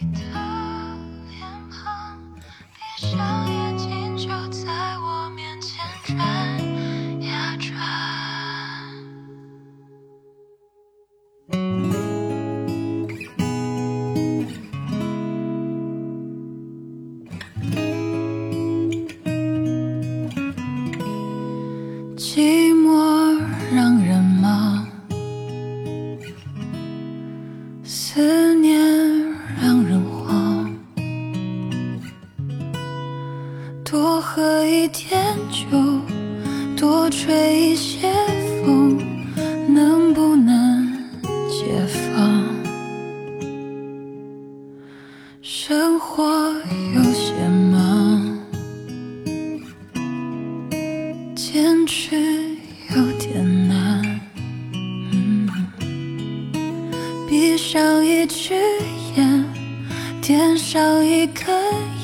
你的多喝一点酒，多吹一些风，能不能解放？生活有些忙。坚持有点难，嗯，闭上一只眼，点上一根烟，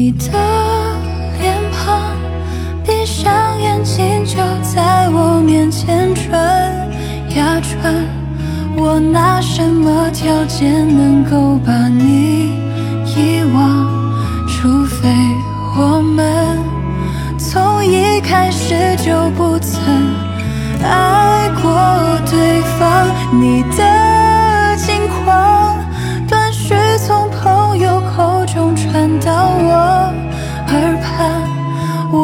你的脸庞，闭上眼睛就在我面前转呀转，我拿什么条件能够把你遗忘？除非我们。从一开始就不曾爱过对方，你的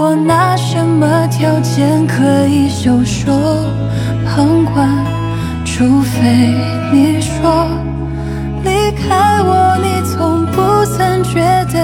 我拿什么条件可以袖手旁观？除非你说离开我，你从不曾觉得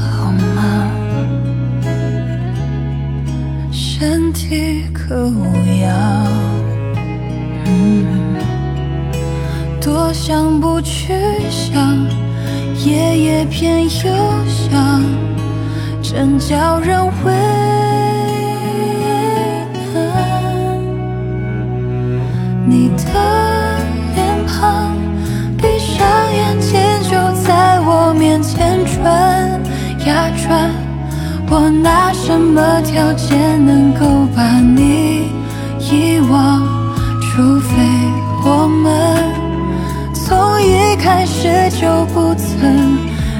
体可无恙？嗯，多想不去想，夜夜偏又想，真叫人为我拿什么条件能够把你遗忘？除非我们从一开始就不曾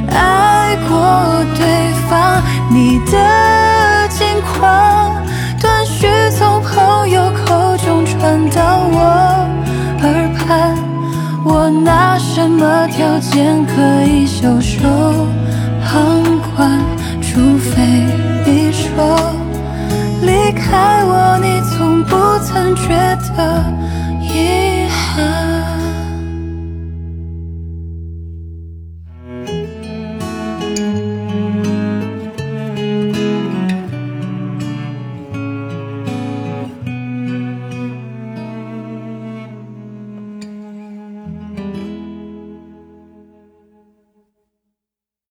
爱过对方。你的近况断续从朋友口中传到我耳畔，我拿什么条件可以袖手旁观？除非你说离开我，你从不曾觉得遗憾。